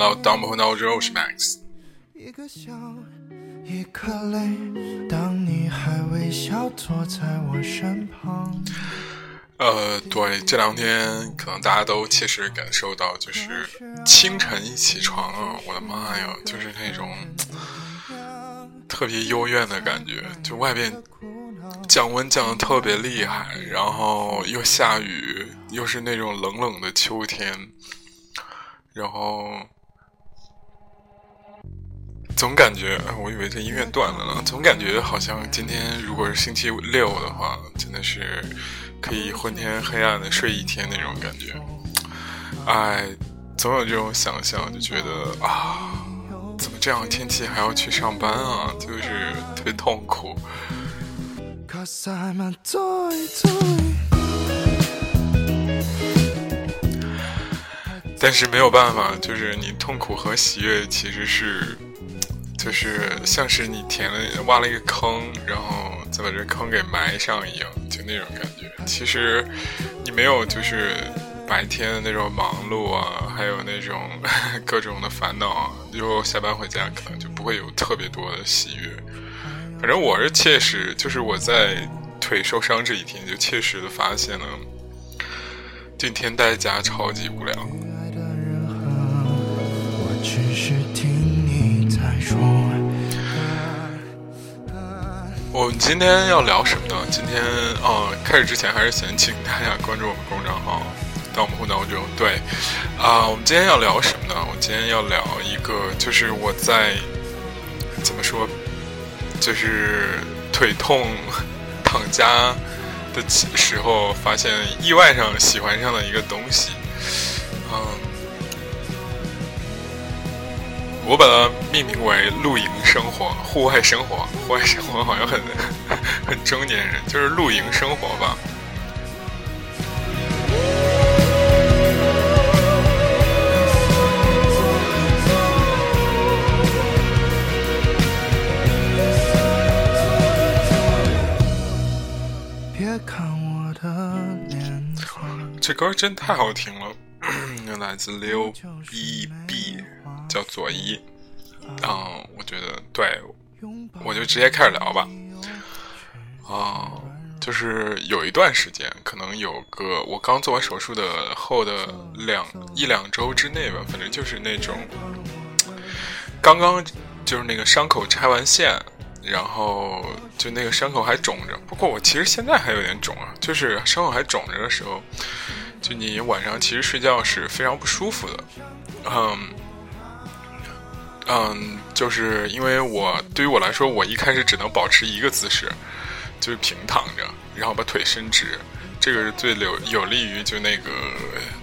到当不闹钟，我是 Max。一个笑，一颗泪，当你还微笑坐在我身旁。呃，对，这两天可能大家都切实感受到，就是清晨一起床啊，我的妈呀，就是那种特别幽怨的感觉，就外边降温降的特别厉害，然后又下雨，又是那种冷冷的秋天，然后总感觉，哎我以为这音乐断了呢，总感觉好像今天如果是星期六的话，真的是。可以昏天黑暗的睡一天那种感觉，哎，总有这种想象，就觉得啊，怎么这样天气还要去上班啊，就是特别痛苦。但是没有办法，就是你痛苦和喜悦其实是，就是像是你填了挖了一个坑，然后再把这坑给埋上一样，就那种感觉。其实，你没有就是白天的那种忙碌啊，还有那种 各种的烦恼啊，就下班回家可能就不会有特别多的喜悦。反正我是切实，就是我在腿受伤这一天就切实的发现了，今天在家超级无聊。我只是听我们今天要聊什么呢？今天哦，开始之前还是先请大家关注我们公众号“盗墓户闹中”。对，啊，我们今天要聊什么呢？我今天要聊一个，就是我在怎么说，就是腿痛躺家的时候，发现意外上喜欢上的一个东西，嗯。我把它命名为露营生活、户外生活。户外生活好像很很中年人，就是露营生活吧。别看我的脸这歌真太好听了，来自刘 B B。叫左一，嗯，我觉得对，我就直接开始聊吧。啊，就是有一段时间，可能有个我刚做完手术的后的两一两周之内吧，反正就是那种刚刚就是那个伤口拆完线，然后就那个伤口还肿着。不过我其实现在还有点肿啊，就是伤口还肿着的时候，就你晚上其实睡觉是非常不舒服的，嗯。嗯，就是因为我对于我来说，我一开始只能保持一个姿势，就是平躺着，然后把腿伸直，这个是最有有利于就那个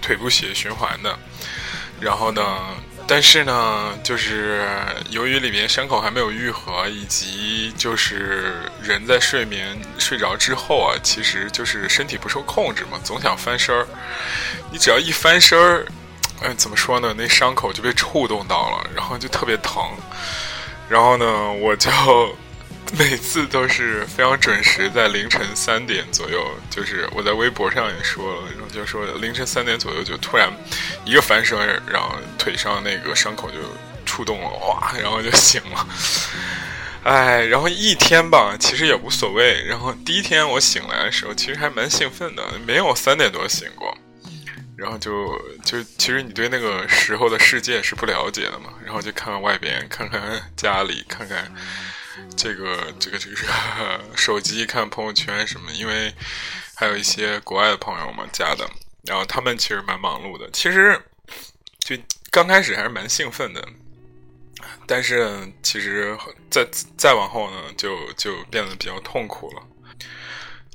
腿部血液循环的。然后呢，但是呢，就是由于里面伤口还没有愈合，以及就是人在睡眠睡着之后啊，其实就是身体不受控制嘛，总想翻身儿。你只要一翻身儿。哎，怎么说呢？那伤口就被触动到了，然后就特别疼。然后呢，我就 每次都是非常准时，在凌晨三点左右，就是我在微博上也说了，然后就说凌晨三点左右就突然一个翻身，然后腿上那个伤口就触动了，哇，然后就醒了。哎，然后一天吧，其实也无所谓。然后第一天我醒来的时候，其实还蛮兴奋的，没有三点多醒过。然后就就其实你对那个时候的世界是不了解的嘛，然后就看看外边，看看家里，看看这个这个这个 手机，看朋友圈什么，因为还有一些国外的朋友嘛加的，然后他们其实蛮忙碌的，其实就刚开始还是蛮兴奋的，但是其实再再往后呢，就就变得比较痛苦了，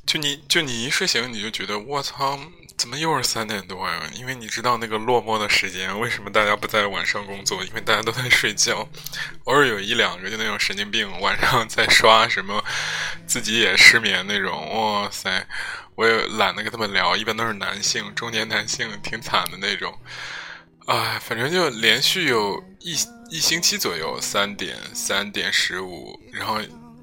就你就你一睡醒你就觉得我操。怎么又是三点多呀？因为你知道那个落寞的时间，为什么大家不在晚上工作？因为大家都在睡觉。偶尔有一两个就那种神经病，晚上在刷什么，自己也失眠那种。哇塞，我也懒得跟他们聊，一般都是男性，中年男性，挺惨的那种。哎，反正就连续有一一星期左右，三点、三点十五，然后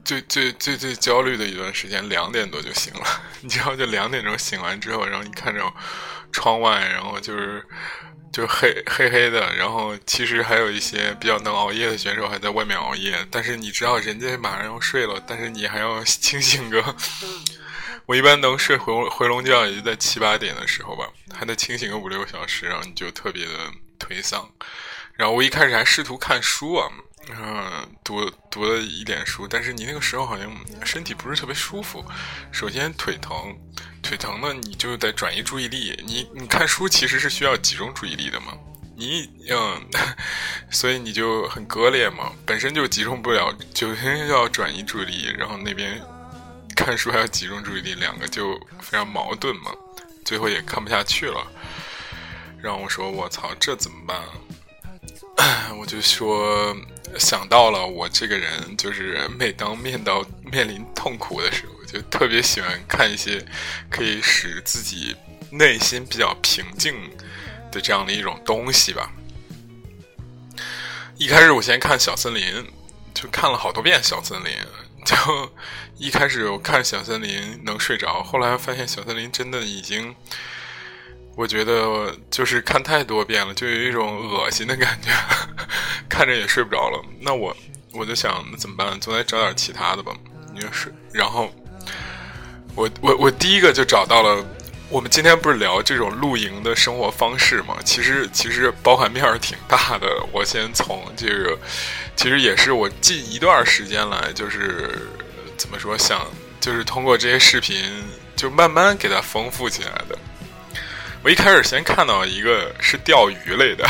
最最最最焦虑的一段时间，两点多就醒了。你知道，就两点钟醒完之后，然后你看着窗外，然后就是就黑黑黑的，然后其实还有一些比较能熬夜的选手还在外面熬夜，但是你知道人家马上要睡了，但是你还要清醒个。我一般能睡回回笼觉，也就在七八点的时候吧，还得清醒个五六个小时，然后你就特别的颓丧。然后我一开始还试图看书啊，嗯，读读了一点书，但是你那个时候好像身体不是特别舒服。首先腿疼，腿疼呢，你就得转移注意力。你你看书其实是需要集中注意力的嘛，你嗯，所以你就很割裂嘛，本身就集中不了，就要转移注意力，然后那边。看书还要集中注意力，两个就非常矛盾嘛。最后也看不下去了，让我说我操，这怎么办？我就说想到了我这个人，就是每当面到面临痛苦的时候，就特别喜欢看一些可以使自己内心比较平静的这样的一种东西吧。一开始我先看《小森林》，就看了好多遍《小森林》。就一开始我看小森林能睡着，后来发现小森林真的已经，我觉得就是看太多遍了，就有一种恶心的感觉，看着也睡不着了。那我我就想怎么办？总得找点其他的吧。你就是，然后我我我第一个就找到了。我们今天不是聊这种露营的生活方式吗？其实其实包含面儿挺大的。我先从这个，其实也是我近一段时间来，就是怎么说，想就是通过这些视频，就慢慢给它丰富起来的。我一开始先看到一个是钓鱼类的，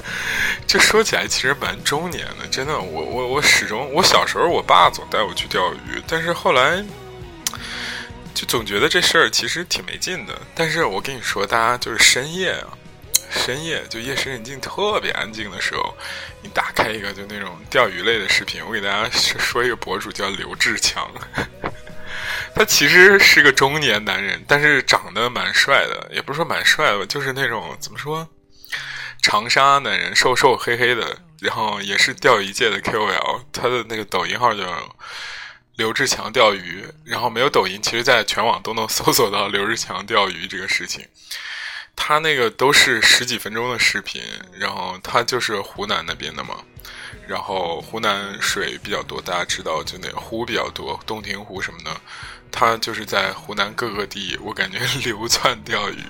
这说起来其实蛮中年的，真的。我我我始终，我小时候我爸总带我去钓鱼，但是后来。就总觉得这事儿其实挺没劲的，但是我跟你说，大家就是深夜啊，深夜就夜深人静、特别安静的时候，你打开一个就那种钓鱼类的视频。我给大家说一个博主叫刘志强，他其实是个中年男人，但是长得蛮帅的，也不是说蛮帅吧，就是那种怎么说，长沙男人，瘦瘦黑黑的，然后也是钓鱼界的 KOL，他的那个抖音号叫。刘志强钓鱼，然后没有抖音，其实在全网都能搜索到刘志强钓鱼这个事情。他那个都是十几分钟的视频，然后他就是湖南那边的嘛，然后湖南水比较多，大家知道就那个湖比较多，洞庭湖什么的。他就是在湖南各个地，我感觉 流窜钓鱼，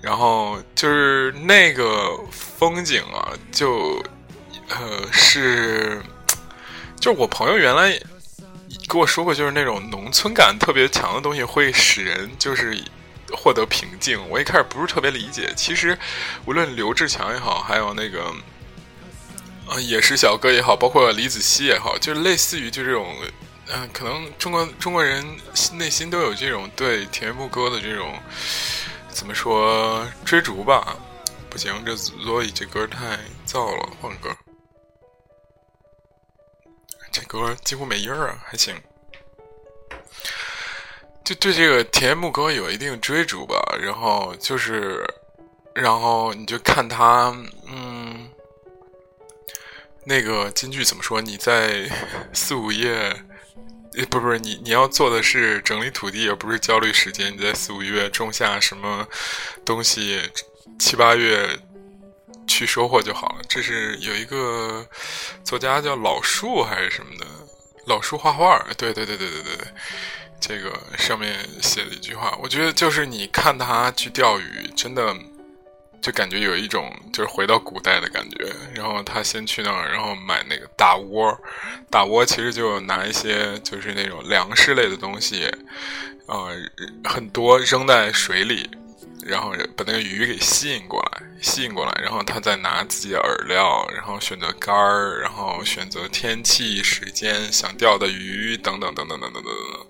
然后就是那个风景啊，就呃是，就我朋友原来。跟我说过，就是那种农村感特别强的东西会使人就是获得平静。我一开始不是特别理解，其实无论刘志强也好，还有那个啊野食小哥也好，包括李子柒也好，就是类似于就这种，嗯，可能中国中国人内心都有这种对田园牧歌的这种怎么说追逐吧。不行，这所以这歌太燥了，换歌。这歌几乎没音儿啊，还行。就对这个田园牧歌有一定追逐吧，然后就是，然后你就看他，嗯，那个京剧怎么说？你在 四五页，不不是你你要做的是整理土地，而不是焦虑时间。你在四五月种下什么东西，七八月。去收获就好了。这是有一个作家叫老树还是什么的，老树画画。对对对对对对对，这个上面写了一句话，我觉得就是你看他去钓鱼，真的就感觉有一种就是回到古代的感觉。然后他先去那儿，然后买那个大窝，大窝其实就拿一些就是那种粮食类的东西，呃，很多扔在水里。然后把那个鱼给吸引过来，吸引过来，然后他再拿自己的饵料，然后选择竿儿，然后选择天气、时间、想钓的鱼等等等等等等等等。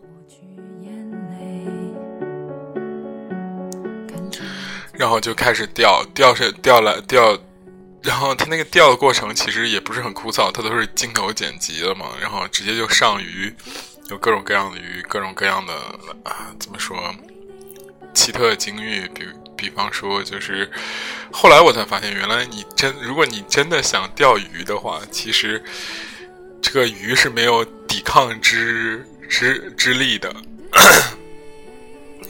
然后就开始钓，钓是钓了钓，然后他那个钓的过程其实也不是很枯燥，他都是镜头剪辑的嘛，然后直接就上鱼，有各种各样的鱼，各种各样的啊，怎么说？奇特的境遇，比比比方说，就是后来我才发现，原来你真如果你真的想钓鱼的话，其实这个鱼是没有抵抗之之之力的。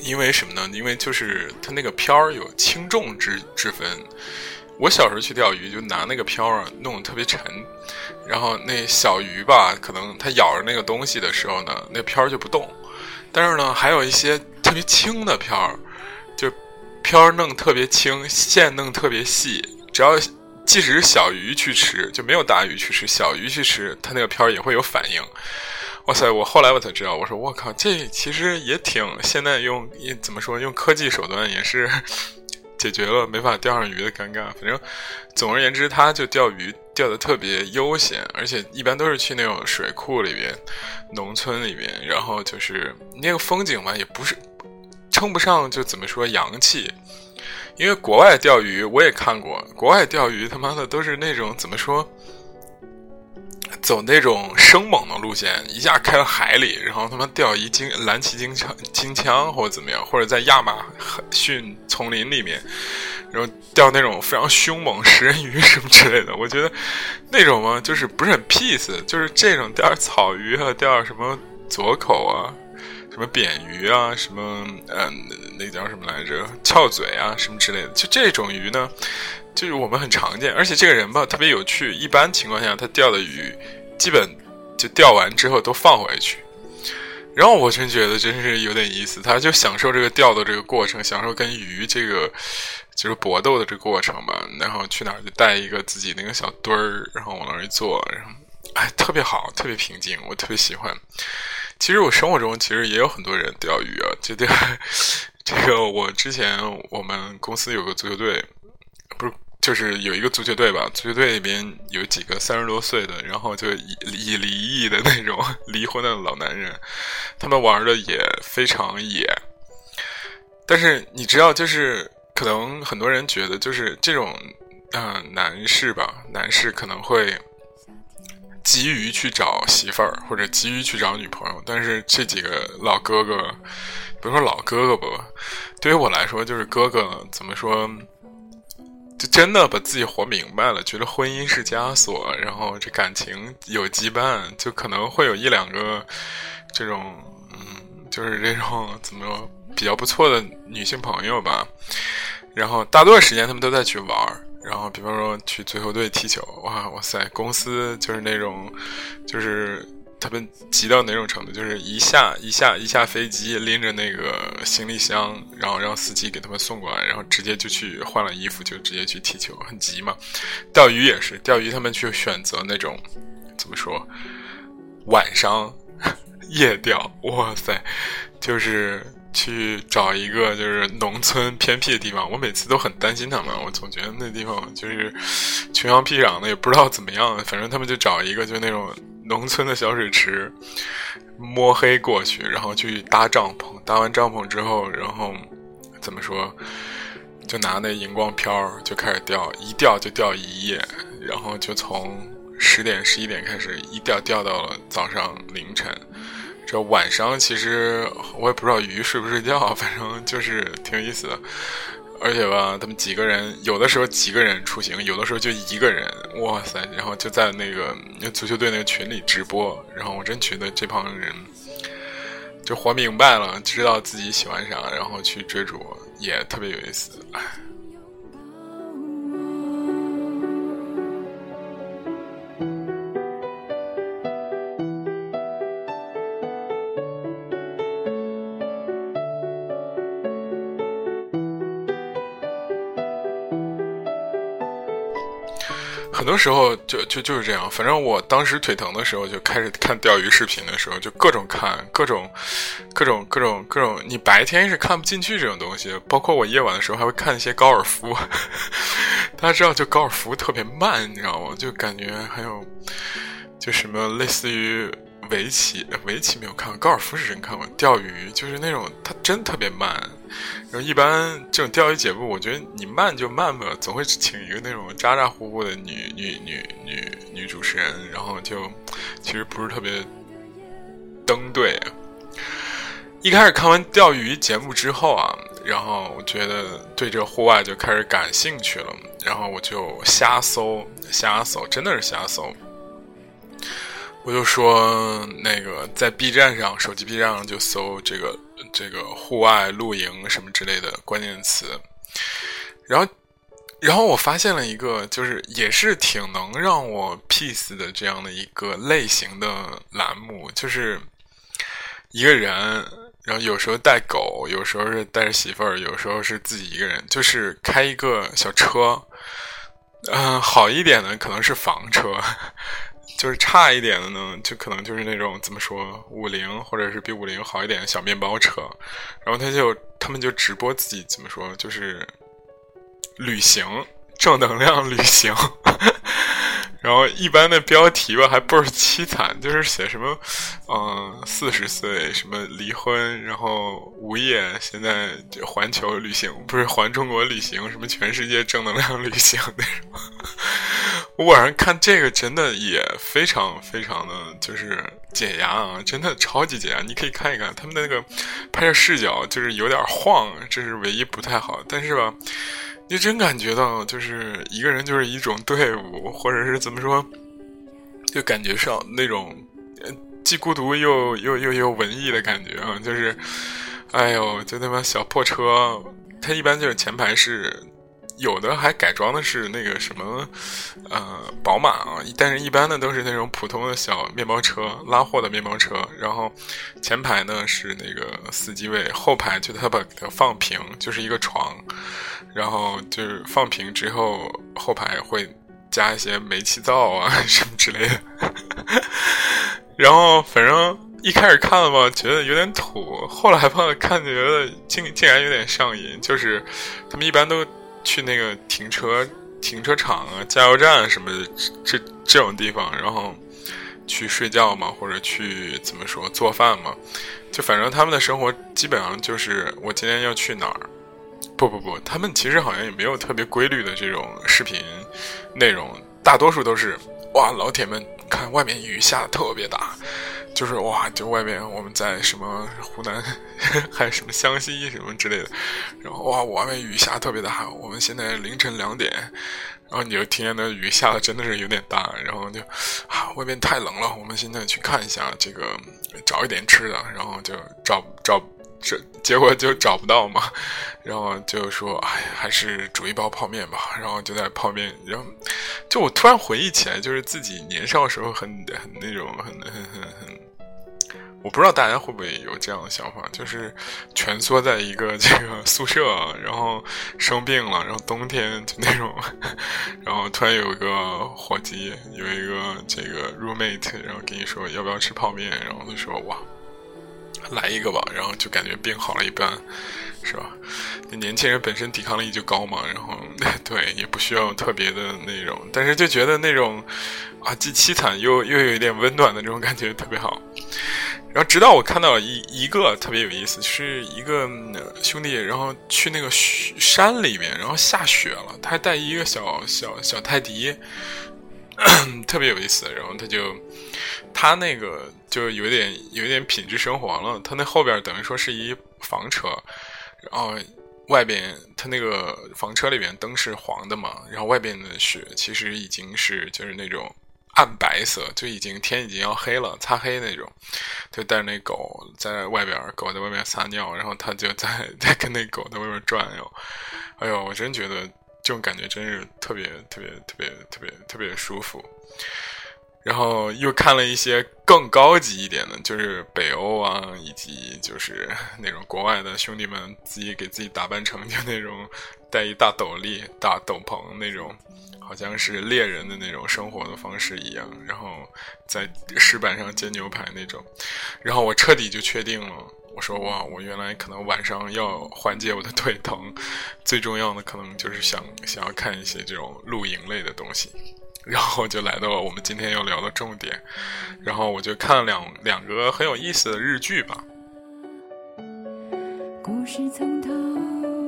因为什么呢？因为就是它那个漂有轻重之之分。我小时候去钓鱼，就拿那个漂儿弄得特别沉，然后那小鱼吧，可能它咬着那个东西的时候呢，那漂儿就不动。但是呢，还有一些特别轻的漂儿，就漂儿弄特别轻，线弄特别细，只要即使是小鱼去吃，就没有大鱼去吃，小鱼去吃，它那个漂儿也会有反应。哇塞！我后来我才知道，我说我靠，这其实也挺现在用怎么说用科技手段也是解决了没法钓上鱼的尴尬。反正总而言之，他就钓鱼钓的特别悠闲，而且一般都是去那种水库里边、农村里边，然后就是那个风景嘛，也不是称不上就怎么说洋气。因为国外钓鱼我也看过，国外钓鱼他妈的都是那种怎么说？走那种生猛的路线，一下开到海里，然后他妈钓一金蓝鳍金枪金枪或者怎么样，或者在亚马逊丛林里面，然后钓那种非常凶猛食人鱼什么之类的。我觉得那种嘛，就是不是很 peace，就是这种钓草鱼啊，钓什么左口啊，什么扁鱼啊，什么嗯，那叫什么来着，翘嘴啊，什么之类的，就这种鱼呢。就是我们很常见，而且这个人吧特别有趣。一般情况下，他钓的鱼基本就钓完之后都放回去。然后我真觉得真是有点意思，他就享受这个钓的这个过程，享受跟鱼这个就是搏斗的这个过程吧。然后去哪儿就带一个自己那个小墩儿，然后往那儿一坐，然后哎特别好，特别平静，我特别喜欢。其实我生活中其实也有很多人钓鱼啊，就钓这个 我之前我们公司有个足球队。不是，就是有一个足球队吧，足球队里边有几个三十多岁的，然后就已已离异的那种 离婚的老男人，他们玩的也非常野。但是你知道，就是可能很多人觉得，就是这种嗯男士吧，男士可能会急于去找媳妇儿或者急于去找女朋友，但是这几个老哥哥，不说老哥哥吧，对于我来说就是哥哥，怎么说？就真的把自己活明白了，觉得婚姻是枷锁，然后这感情有羁绊，就可能会有一两个这种，嗯，就是这种怎么说比较不错的女性朋友吧。然后大多时间他们都在去玩儿，然后比方说去足球队踢球，哇哇塞，公司就是那种，就是。他们急到哪种程度？就是一下一下一下飞机，拎着那个行李箱，然后让司机给他们送过来，然后直接就去换了衣服，就直接去踢球，很急嘛。钓鱼也是，钓鱼他们去选择那种怎么说，晚上夜钓，哇塞，就是去找一个就是农村偏僻的地方。我每次都很担心他们，我总觉得那地方就是穷乡僻壤的，也不知道怎么样。反正他们就找一个就那种。农村的小水池，摸黑过去，然后去搭帐篷。搭完帐篷之后，然后怎么说？就拿那荧光漂就开始钓，一钓就钓一夜，然后就从十点、十一点开始，一钓钓到了早上凌晨。这晚上其实我也不知道鱼睡不睡觉，反正就是挺有意思的。而且吧，他们几个人有的时候几个人出行，有的时候就一个人，哇塞！然后就在那个足球队那个群里直播，然后我真觉得这帮人就活明白了，知道自己喜欢啥，然后去追逐，也特别有意思，唉。很多时候就就就是这样，反正我当时腿疼的时候就开始看钓鱼视频的时候，就各种看各种各种各种各种。你白天是看不进去这种东西，包括我夜晚的时候还会看一些高尔夫。大家知道，就高尔夫特别慢，你知道吗？就感觉还有就什么类似于围棋，围棋没有看过，高尔夫是真看过。钓鱼就是那种，它真特别慢。然后一般这种钓鱼节目，我觉得你慢就慢吧，总会请一个那种咋咋呼呼的女女女女女主持人，然后就其实不是特别登对。一开始看完钓鱼节目之后啊，然后我觉得对这个户外就开始感兴趣了，然后我就瞎搜，瞎搜，真的是瞎搜。我就说那个在 B 站上，手机 B 站上就搜这个这个户外露营什么之类的关键词，然后然后我发现了一个，就是也是挺能让我 peace 的这样的一个类型的栏目，就是一个人，然后有时候带狗，有时候是带着媳妇儿，有时候是自己一个人，就是开一个小车，嗯，好一点的可能是房车。就是差一点的呢，就可能就是那种怎么说五菱或者是比五菱好一点的小面包车，然后他就他们就直播自己怎么说，就是旅行正能量旅行。然后一般的标题吧还倍儿凄惨，就是写什么，嗯，四十岁什么离婚，然后无业，现在环球旅行不是环中国旅行，什么全世界正能量旅行那种。我晚上看这个真的也非常非常的就是解压啊，真的超级解压。你可以看一看他们的那个拍摄视角，就是有点晃，这是唯一不太好，但是吧。你真感觉到，就是一个人就是一种队伍，或者是怎么说，就感觉上那种既孤独又又又又文艺的感觉啊！就是，哎呦，就那么小破车，它一般就是前排是。有的还改装的是那个什么，呃，宝马啊，但是一般的都是那种普通的小面包车，拉货的面包车。然后前排呢是那个司机位，后排就他把它放平，就是一个床，然后就是放平之后，后排会加一些煤气灶啊 什么之类的。然后反正一开始看了吧，觉得有点土，后来吧看觉得竟竟然有点上瘾，就是他们一般都。去那个停车停车场啊、加油站什么的这这种地方，然后去睡觉嘛，或者去怎么说做饭嘛，就反正他们的生活基本上就是我今天要去哪儿。不不不，他们其实好像也没有特别规律的这种视频内容，大多数都是哇，老铁们看外面雨下的特别大。就是哇，就外面我们在什么湖南，还有什么湘西什么之类的，然后哇，外面雨下特别大。我们现在凌晨两点，然后你就听见那雨下的真的是有点大，然后就啊，外面太冷了。我们现在去看一下这个，找一点吃的，然后就找找这，结果就找不到嘛。然后就说哎，还是煮一包泡面吧。然后就在泡面，然后就我突然回忆起来，就是自己年少时候很很那种很很很很。我不知道大家会不会有这样的想法，就是蜷缩在一个这个宿舍，然后生病了，然后冬天就那种，然后突然有一个伙计，有一个这个 roommate，然后跟你说要不要吃泡面，然后他说哇，来一个吧，然后就感觉病好了一半，是吧？年轻人本身抵抗力就高嘛，然后 对也不需要特别的那种，但是就觉得那种啊既凄惨又又有一点温暖的这种感觉特别好。然后直到我看到一一个特别有意思，是一个兄弟，然后去那个山里面，然后下雪了，他带一个小小小泰迪，特别有意思。然后他就他那个就有点有点品质生活了，他那后边等于说是一房车，然后外边他那个房车里边灯是黄的嘛，然后外边的雪其实已经是就是那种。暗白色，就已经天已经要黑了，擦黑那种，就带着那狗在外边，狗在外面撒尿，然后他就在 在跟那狗在外面转悠。哎呦，我真觉得这种感觉真是特别特别特别特别特别舒服。然后又看了一些更高级一点的，就是北欧啊，以及就是 那种国外的兄弟们自己给自己打扮成就那种戴一大斗笠、大斗篷那种。好像是猎人的那种生活的方式一样，然后在石板上煎牛排那种，然后我彻底就确定了，我说哇，我原来可能晚上要缓解我的腿疼，最重要的可能就是想想要看一些这种露营类的东西，然后就来到了我们今天要聊的重点，然后我就看了两两个很有意思的日剧吧。故事从头。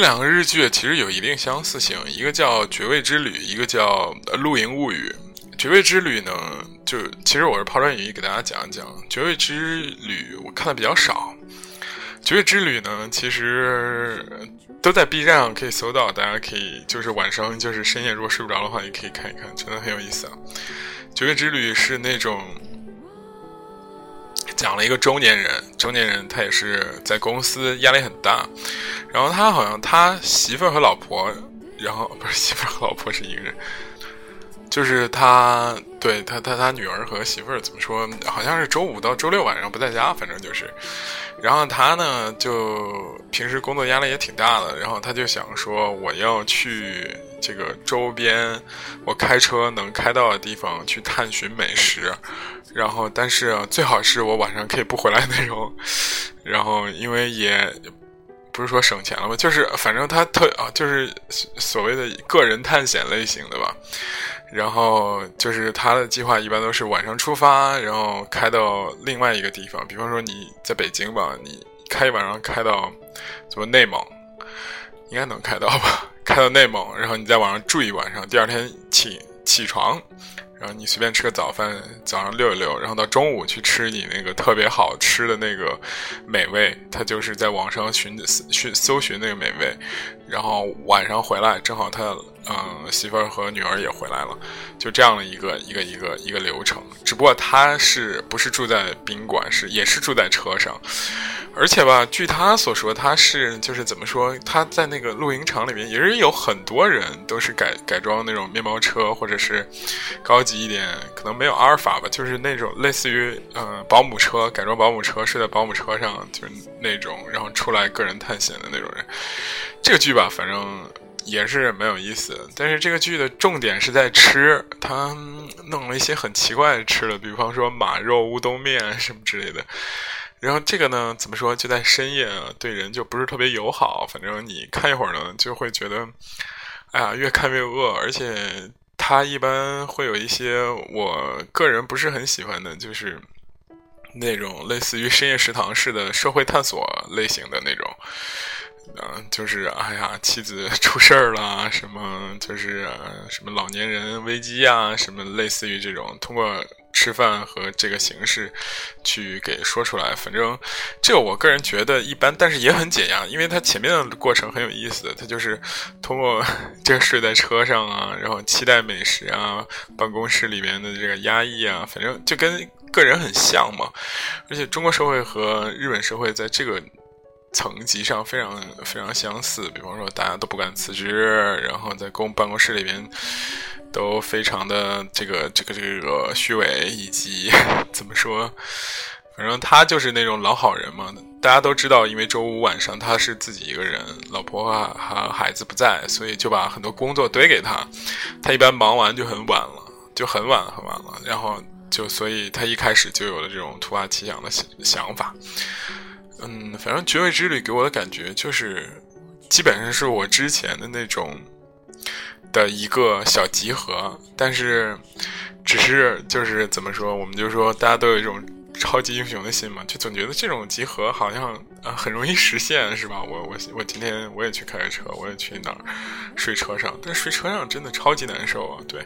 这两个日剧其实有一定相似性，一个叫《绝味之旅》，一个叫《露营物语》。《绝味之旅》呢，就其实我是抛砖引玉给大家讲一讲，《绝味之旅》我看的比较少，《绝味之旅》呢，其实都在 B 站上可以搜到，大家可以就是晚上就是深夜如果睡不着的话，也可以看一看，真的很有意思啊。《绝味之旅》是那种。讲了一个中年人，中年人他也是在公司压力很大，然后他好像他媳妇儿和老婆，然后不是媳妇儿和老婆是一个人，就是他对他他他女儿和媳妇儿怎么说，好像是周五到周六晚上不在家，反正就是，然后他呢就平时工作压力也挺大的，然后他就想说我要去这个周边我开车能开到的地方去探寻美食。然后，但是最好是我晚上可以不回来那种。然后，因为也不是说省钱了吧，就是反正他特啊，就是所谓的个人探险类型的吧。然后，就是他的计划一般都是晚上出发，然后开到另外一个地方。比方说你在北京吧，你开一晚上开到什么内蒙，应该能开到吧？开到内蒙，然后你在网上住一晚上，第二天起起床。然后你随便吃个早饭，早上溜一溜，然后到中午去吃你那个特别好吃的那个美味，他就是在网上寻寻搜寻那个美味，然后晚上回来正好他嗯媳妇儿和女儿也回来了，就这样的一个一个一个一个流程。只不过他是不是住在宾馆，是也是住在车上。而且吧，据他所说，他是就是怎么说，他在那个露营场里面也是有很多人都是改改装那种面包车，或者是高级一点，可能没有阿尔法吧，就是那种类似于嗯保姆车改装保姆车，睡在保姆车上，就是那种，然后出来个人探险的那种人。这个剧吧，反正也是蛮有意思，但是这个剧的重点是在吃，他弄了一些很奇怪的吃的，比方说马肉乌冬面什么之类的。然后这个呢，怎么说？就在深夜，对人就不是特别友好。反正你看一会儿呢，就会觉得，哎呀，越看越饿。而且他一般会有一些我个人不是很喜欢的，就是那种类似于深夜食堂式的社会探索类型的那种。嗯，就是哎呀，妻子出事儿了，什么就是什么老年人危机啊，什么类似于这种通过。吃饭和这个形式，去给说出来。反正这个我个人觉得一般，但是也很解压，因为它前面的过程很有意思。它就是通过这个睡在车上啊，然后期待美食啊，办公室里面的这个压抑啊，反正就跟个人很像嘛。而且中国社会和日本社会在这个层级上非常非常相似。比方说，大家都不敢辞职，然后在公办公室里边。都非常的这个这个这个虚伪，以及 怎么说，反正他就是那种老好人嘛。大家都知道，因为周五晚上他是自己一个人，老婆和孩子不在，所以就把很多工作堆给他。他一般忙完就很晚了，就很晚很晚了。然后就所以他一开始就有了这种突发奇想的想想法。嗯，反正《绝味之旅》给我的感觉就是，基本上是我之前的那种。的一个小集合，但是只是就是怎么说，我们就说大家都有一种超级英雄的心嘛，就总觉得这种集合好像啊很容易实现，是吧？我我我今天我也去开个车，我也去哪儿睡车上，但睡车上真的超级难受啊。对，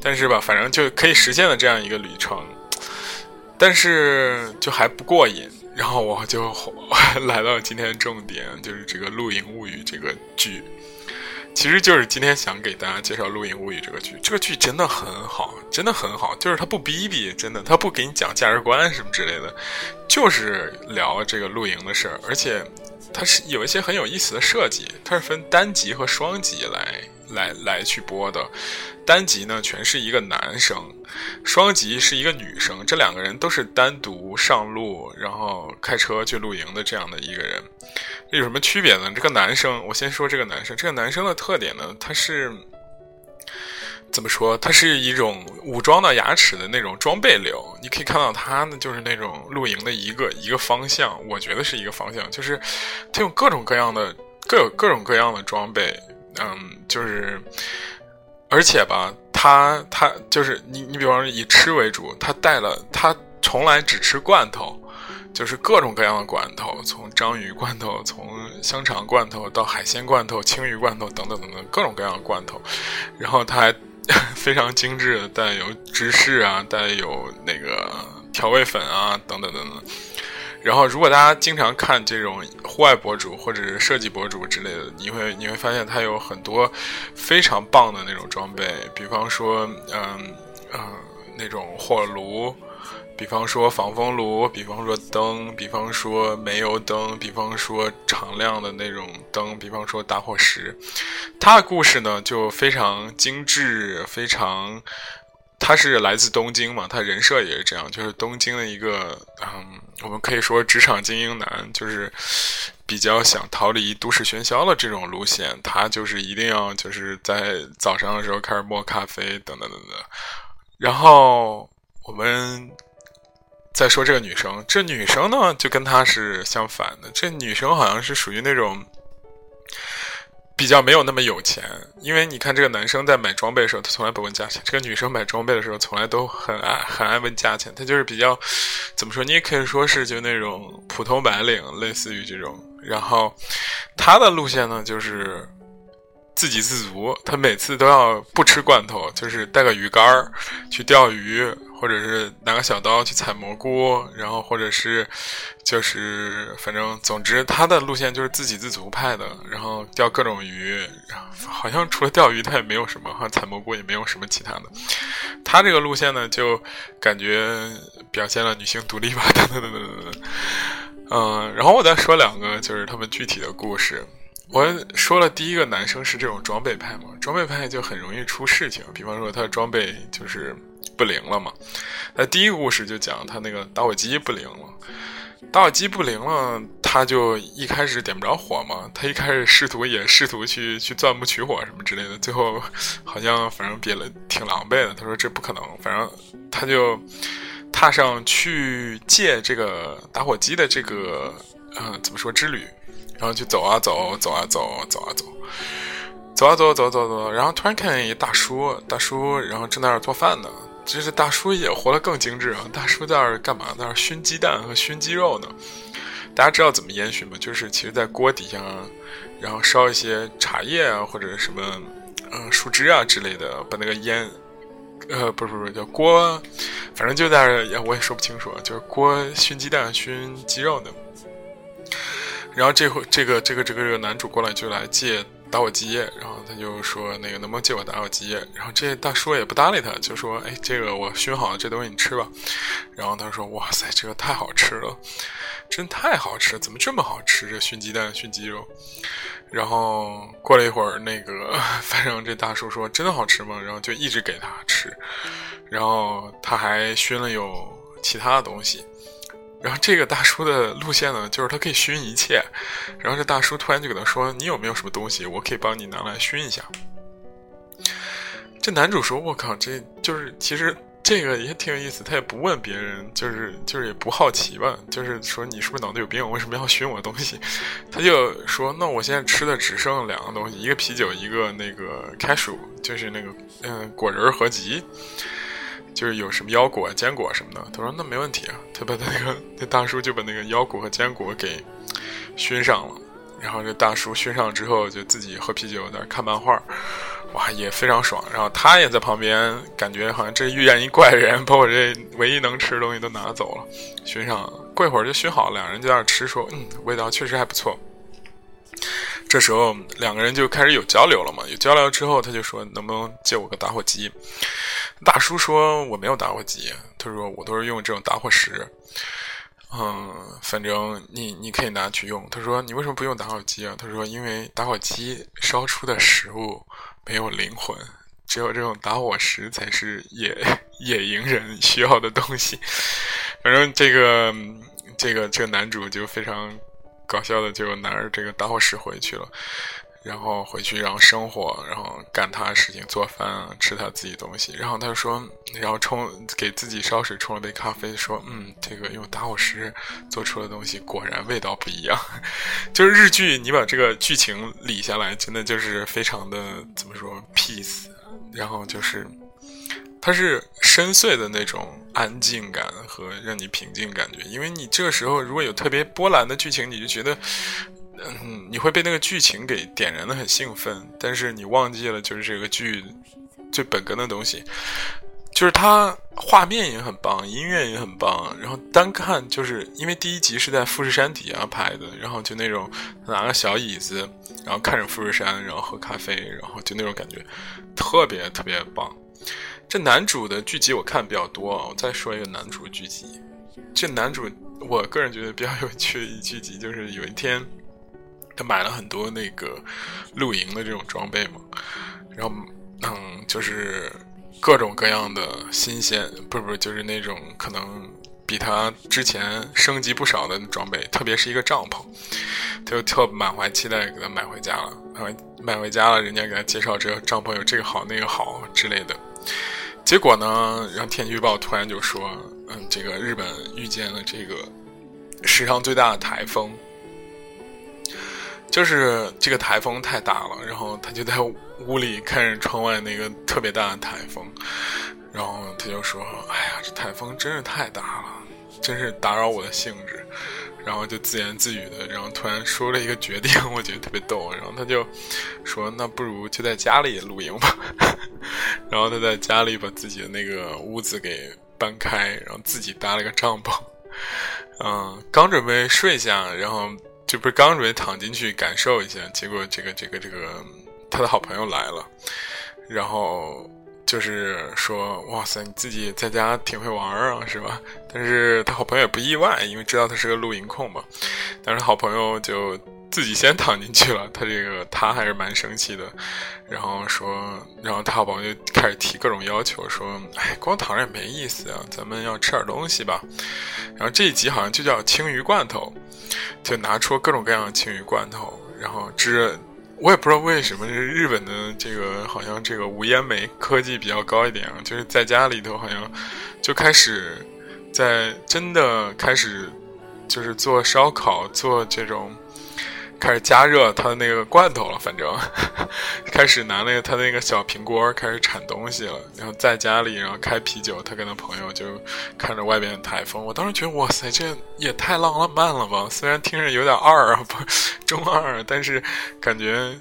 但是吧，反正就可以实现了这样一个旅程，但是就还不过瘾，然后我就 来到今天重点，就是这个《露营物语》这个剧。其实就是今天想给大家介绍《露营物语》这个剧，这个剧真的很好，真的很好。就是他不逼逼，真的，他不给你讲价值观什么之类的，就是聊这个露营的事儿。而且，它是有一些很有意思的设计，它是分单集和双集来。来来去播的，单集呢全是一个男生，双集是一个女生，这两个人都是单独上路，然后开车去露营的这样的一个人，这有什么区别呢？这个男生，我先说这个男生，这个男生的特点呢，他是怎么说？他是一种武装到牙齿的那种装备流，你可以看到他呢，就是那种露营的一个一个方向，我觉得是一个方向，就是他用各种各样的各有各种各样的装备。嗯，就是，而且吧，他他就是你，你比方说以吃为主，他带了，他从来只吃罐头，就是各种各样的罐头，从章鱼罐头，从香肠罐头到海鲜罐头、青鱼罐头等等等等各种各样的罐头，然后它还 非常精致带有芝士啊，带有那个调味粉啊等等等等。然后，如果大家经常看这种户外博主或者是设计博主之类的，你会你会发现他有很多非常棒的那种装备，比方说，嗯嗯，那种火炉，比方说防风炉，比方说灯，比方说煤油灯，比方说常亮的那种灯，比方说打火石。他的故事呢，就非常精致，非常。他是来自东京嘛，他人设也是这样，就是东京的一个，嗯，我们可以说职场精英男，就是比较想逃离都市喧嚣的这种路线。他就是一定要就是在早上的时候开始磨咖啡，等等等等。然后我们再说这个女生，这女生呢就跟他是相反的，这女生好像是属于那种。比较没有那么有钱，因为你看这个男生在买装备的时候，他从来不问价钱；这个女生买装备的时候，从来都很爱很爱问价钱。他就是比较怎么说？你也可以说是就那种普通白领，类似于这种。然后他的路线呢，就是自给自足。他每次都要不吃罐头，就是带个鱼竿儿去钓鱼。或者是拿个小刀去采蘑菇，然后或者是，就是反正总之他的路线就是自给自足派的，然后钓各种鱼，好像除了钓鱼他也没有什么，好像采蘑菇也没有什么其他的。他这个路线呢，就感觉表现了女性独立吧，等等等等等等。嗯，然后我再说两个，就是他们具体的故事。我说了第一个男生是这种装备派嘛，装备派就很容易出事情，比方说他装备就是。不灵了嘛？那第一个故事就讲他那个打火机不灵了，打火机不灵了，他就一开始点不着火嘛。他一开始试图也试图去去钻木取火什么之类的，最后好像反正憋了挺狼狈的。他说这不可能，反正他就踏上去借这个打火机的这个呃怎么说之旅，然后就走啊走，走啊走，走啊走，走啊走走走走，然后突然看见一大叔，大叔然后正在那儿做饭呢。这是大叔也活得更精致啊！大叔在那儿干嘛？在那儿熏鸡蛋和熏鸡肉呢。大家知道怎么烟熏吗？就是其实，在锅底下，然后烧一些茶叶啊，或者什么，嗯，树枝啊之类的，把那个烟，呃，不是不是叫锅，反正就在那儿，我也说不清楚，就是锅熏鸡蛋、熏鸡肉的。然后这会这个这个这个这个男主过来就来借。打火机，然后他就说：“那个能不能借我打火机？”然后这大叔也不搭理他，就说：“哎，这个我熏好了，这东西你吃吧。”然后他说：“哇塞，这个太好吃了，真太好吃，怎么这么好吃？这熏鸡蛋、熏鸡肉。”然后过了一会儿，那个反正这大叔说：“真的好吃吗？”然后就一直给他吃，然后他还熏了有其他的东西。然后这个大叔的路线呢，就是他可以熏一切。然后这大叔突然就给他说：“你有没有什么东西，我可以帮你拿来熏一下？”这男主说：“我靠，这就是其实这个也挺有意思。他也不问别人，就是就是也不好奇吧，就是说你是不是脑子有病？为什么要熏我的东西？”他就说：“那我现在吃的只剩两个东西，一个啤酒，一个那个开薯，就是那个嗯果仁合集。”就是有什么腰果、坚果什么的，他说那没问题啊。他把他那个 那大叔就把那个腰果和坚果给熏上了，然后这大叔熏上之后就自己喝啤酒在那看漫画，哇也非常爽。然后他也在旁边，感觉好像这遇见一怪人，把我这唯一能吃的东西都拿走了。熏上，过一会儿就熏好了，两人就在那吃，说嗯味道确实还不错。这时候两个人就开始有交流了嘛，有交流之后他就说能不能借我个打火机。大叔说：“我没有打火机。”他说：“我都是用这种打火石。”嗯，反正你你可以拿去用。他说：“你为什么不用打火机啊？”他说：“因为打火机烧出的食物没有灵魂，只有这种打火石才是野野营人需要的东西。”反正这个这个这个男主就非常搞笑的，就拿着这个打火石回去了。然后回去，然后生活，然后干他的事情，做饭啊，吃他自己东西。然后他说，然后冲给自己烧水，冲了杯咖啡，说：“嗯，这个用打火石做出的东西果然味道不一样。”就是日剧，你把这个剧情理下来，真的就是非常的怎么说，peace。然后就是它是深邃的那种安静感和让你平静感觉。因为你这个时候如果有特别波澜的剧情，你就觉得，嗯，你会被那个剧情给点燃的很兴奋，但是你忘记了就是这个剧最本根的东西。就是它画面也很棒，音乐也很棒，然后单看就是因为第一集是在富士山底下拍的，然后就那种拿个小椅子，然后看着富士山，然后喝咖啡，然后就那种感觉特别特别棒。这男主的剧集我看比较多啊，我再说一个男主剧集。这男主我个人觉得比较有趣的一剧集就是有一天他买了很多那个露营的这种装备嘛，然后嗯就是。各种各样的新鲜，不是不是，就是那种可能比他之前升级不少的装备，特别是一个帐篷，他就特满怀期待给他买回家了。买买回家了，人家给他介绍这个帐篷有这个好那个好之类的。结果呢，让天气预报突然就说，嗯，这个日本遇见了这个史上最大的台风。就是这个台风太大了，然后他就在屋里看着窗外那个特别大的台风，然后他就说：“哎呀，这台风真是太大了，真是打扰我的兴致。”然后就自言自语的，然后突然说了一个决定，我觉得特别逗。然后他就说：“那不如就在家里露营吧。”然后他在家里把自己的那个屋子给搬开，然后自己搭了个帐篷。嗯，刚准备睡下，然后。就不是刚准备躺进去感受一下，结果这个这个这个他的好朋友来了，然后就是说哇塞，你自己在家挺会玩啊，是吧？但是他好朋友也不意外，因为知道他是个露营控嘛。但是好朋友就自己先躺进去了，他这个他还是蛮生气的，然后说，然后他好朋友就开始提各种要求，说，哎，光躺着也没意思啊，咱们要吃点东西吧。然后这一集好像就叫青鱼罐头。就拿出各种各样的青鱼罐头，然后支，我也不知道为什么，就是日本的这个好像这个无烟煤科技比较高一点啊，就是在家里头好像就开始在真的开始就是做烧烤，做这种。开始加热他的那个罐头了，反正 开始拿那个他那个小平锅开始铲东西了，然后在家里，然后开啤酒，他跟他朋友就看着外边的台风。我当时觉得，哇塞，这也太浪漫了吧！虽然听着有点二啊，不中二，但是感觉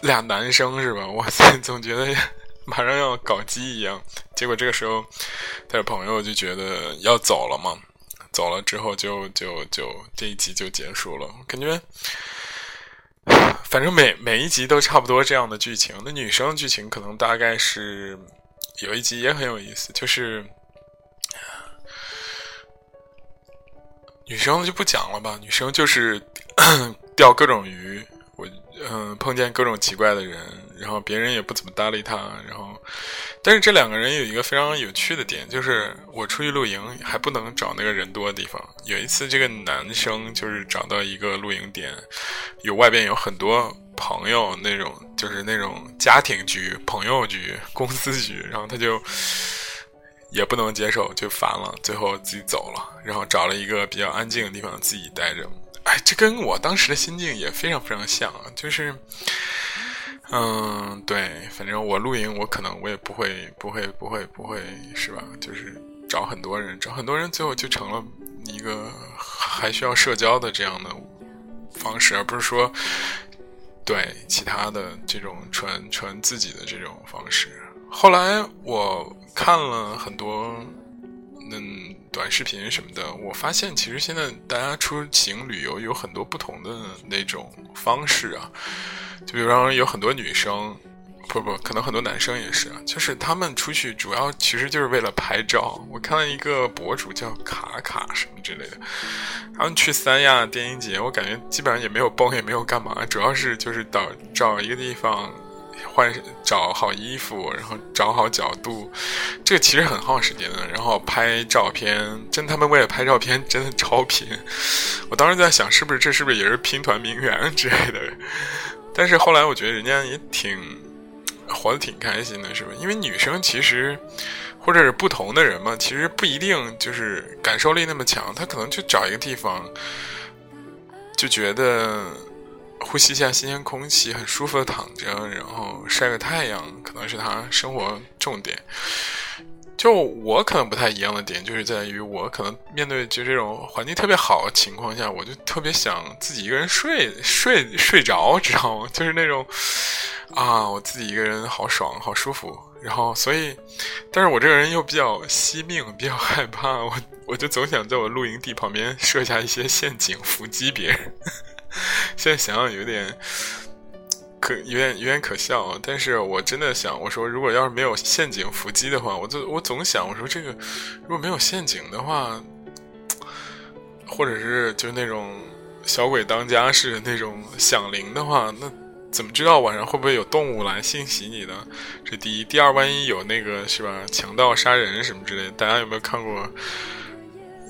俩男生是吧？哇塞，总觉得马上要搞基一样。结果这个时候，他的朋友就觉得要走了嘛。走了之后就就就这一集就结束了，感觉反正每每一集都差不多这样的剧情。那女生剧情可能大概是有一集也很有意思，就是女生就不讲了吧。女生就是 钓各种鱼，我嗯碰见各种奇怪的人，然后别人也不怎么搭理他，然后。但是这两个人有一个非常有趣的点，就是我出去露营还不能找那个人多的地方。有一次，这个男生就是找到一个露营点，有外边有很多朋友那种，就是那种家庭局、朋友局、公司局，然后他就也不能接受，就烦了，最后自己走了，然后找了一个比较安静的地方自己待着。哎，这跟我当时的心境也非常非常像，就是。嗯，对，反正我露营，我可能我也不会，不会，不会，不会，是吧？就是找很多人，找很多人，最后就成了一个还需要社交的这样的方式，而不是说对其他的这种纯纯自己的这种方式。后来我看了很多嗯短视频什么的，我发现其实现在大家出行旅游有很多不同的那种方式啊。就比方说，有很多女生，不不，可能很多男生也是啊，就是他们出去主要其实就是为了拍照。我看了一个博主叫卡卡什么之类的，他们去三亚电影节，我感觉基本上也没有蹦，也没有干嘛，主要是就是找找一个地方换找好衣服，然后找好角度，这个其实很耗时间的。然后拍照片，真他们为了拍照片真的超拼。我当时在想，是不是这是不是也是拼团名媛之类的？但是后来我觉得人家也挺活得挺开心的，是吧？因为女生其实或者是不同的人嘛，其实不一定就是感受力那么强，她可能就找一个地方就觉得呼吸一下新鲜空气，很舒服的躺着，然后晒个太阳，可能是他生活重点。就我可能不太一样的点，就是在于我可能面对就这种环境特别好的情况下，我就特别想自己一个人睡睡睡着，知道吗？就是那种啊，我自己一个人好爽，好舒服。然后，所以，但是我这个人又比较惜命，比较害怕，我我就总想在我露营地旁边设下一些陷阱伏击别人。现在想想有点。可有点有点可笑啊！但是我真的想，我说如果要是没有陷阱伏击的话，我就我总想，我说这个如果没有陷阱的话，或者是就那种小鬼当家似的那种响铃的话，那怎么知道晚上会不会有动物来侵袭你呢？这第一，第二，万一有那个是吧，强盗杀人什么之类的，大家有没有看过？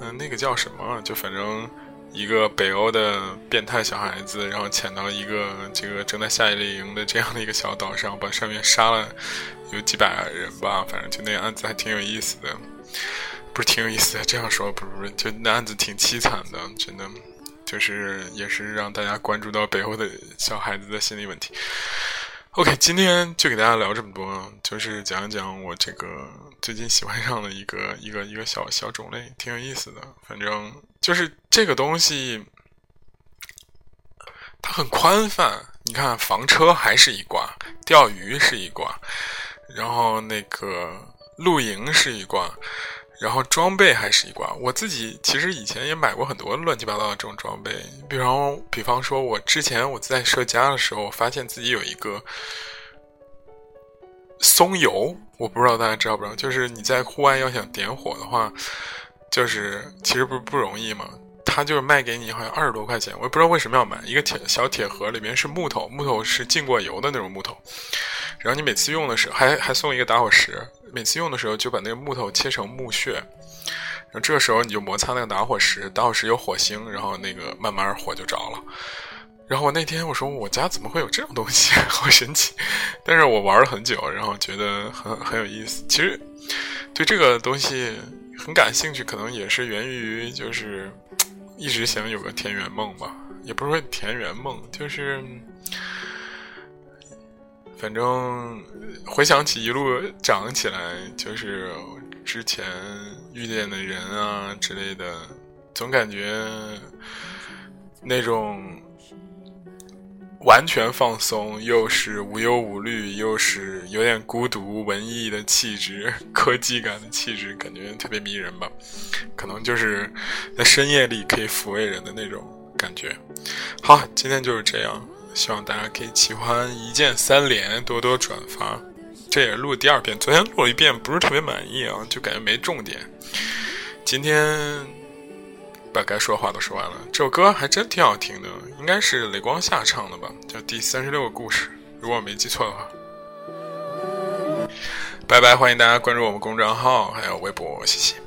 嗯，那个叫什么？就反正。一个北欧的变态小孩子，然后潜到一个这个正在夏令营的这样的一个小岛上，把上面杀了有几百人吧，反正就那案子还挺有意思的，不是挺有意思的。这样说不是不是，就那案子挺凄惨的，真的，就是也是让大家关注到北欧的小孩子的心理问题。OK，今天就给大家聊这么多，就是讲一讲我这个最近喜欢上的一个 一个一个小小种类，挺有意思的。反正就是这个东西，它很宽泛。你看，房车还是一挂，钓鱼是一挂，然后那个露营是一挂。然后装备还是一挂，我自己其实以前也买过很多乱七八糟的这种装备，比方比方说，我之前我在设家的时候，发现自己有一个松油，我不知道大家知道不知道，就是你在户外要想点火的话，就是其实不不容易嘛，他就是卖给你好像二十多块钱，我也不知道为什么要买一个铁小铁盒，里面是木头，木头是浸过油的那种木头，然后你每次用的时候还还送一个打火石。每次用的时候就把那个木头切成木屑，然后这个时候你就摩擦那个打火石，打火石有火星，然后那个慢慢火就着了。然后我那天我说我家怎么会有这种东西，好神奇！但是我玩了很久，然后觉得很很有意思。其实对这个东西很感兴趣，可能也是源于就是一直想有个田园梦吧，也不是说田园梦，就是。反正回想起一路长起来，就是之前遇见的人啊之类的，总感觉那种完全放松，又是无忧无虑，又是有点孤独文艺的气质、科技感的气质，感觉特别迷人吧？可能就是在深夜里可以抚慰人的那种感觉。好，今天就是这样。希望大家可以喜欢一键三连，多多转发。这也是录第二遍，昨天录了一遍，不是特别满意啊，就感觉没重点。今天把该说的话都说完了。这首歌还真挺好听的，应该是雷光夏唱的吧？叫《第三十六个故事》，如果我没记错的话。拜拜，欢迎大家关注我们公众号还有微博，谢谢。